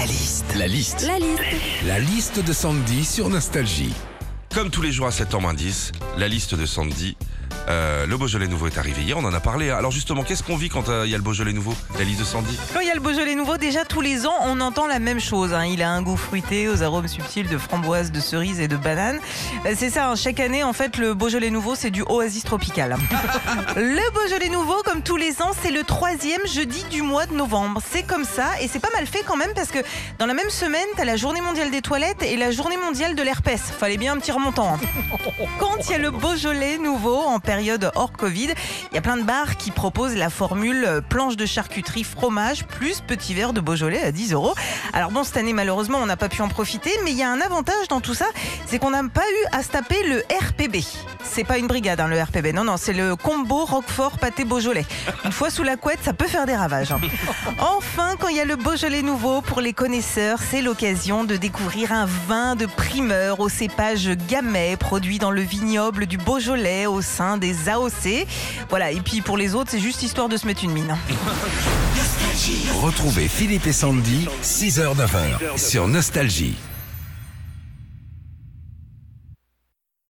La liste. La liste. La liste. La liste de Sandy sur Nostalgie. Comme tous les jours à 7h10, la liste de Sandy. Euh, le Beaujolais nouveau est arrivé hier, on en a parlé. Alors justement, qu'est-ce qu'on vit quand euh, il y a le Beaujolais nouveau La liste de Sandy? Quand il y a le Beaujolais nouveau, déjà tous les ans, on entend la même chose. hein. Il a un goût fruité, aux arômes subtils de framboise, de cerise et de banane. Euh, C'est ça, hein. chaque année, en fait, le Beaujolais nouveau, c'est du oasis tropical. le Beaujolais nouveau, comme tous les ans, c'est le troisième jeudi du mois de novembre. C'est comme ça, et c'est pas mal fait quand même, parce que dans la même semaine, t'as la journée mondiale des toilettes et la journée mondiale de l'herpès. Fallait bien un petit remontant. hein. Quand il y a le Beaujolais nouveau en période hors Covid, il y a plein de bars qui proposent la formule planche de charcuterie fromage plus petit verre de Beaujolais à 10 euros. Alors bon, cette année malheureusement on n'a pas pu en profiter, mais il y a un avantage dans tout ça, c'est qu'on n'a pas eu à se taper le RPB. C'est pas une brigade hein, le RPB, non non, c'est le combo Roquefort pâté Beaujolais. Une fois sous la couette, ça peut faire des ravages. hein. Enfin, quand il y a le Beaujolais nouveau pour les connaisseurs, c'est l'occasion de découvrir un vin de primeur au cépage gamay produit dans le vignoble du Beaujolais au sein des AOC. Voilà, et puis pour les autres, c'est juste histoire de se mettre une mine. Retrouvez Philippe et Sandy, 6h-9h sur Nostalgie.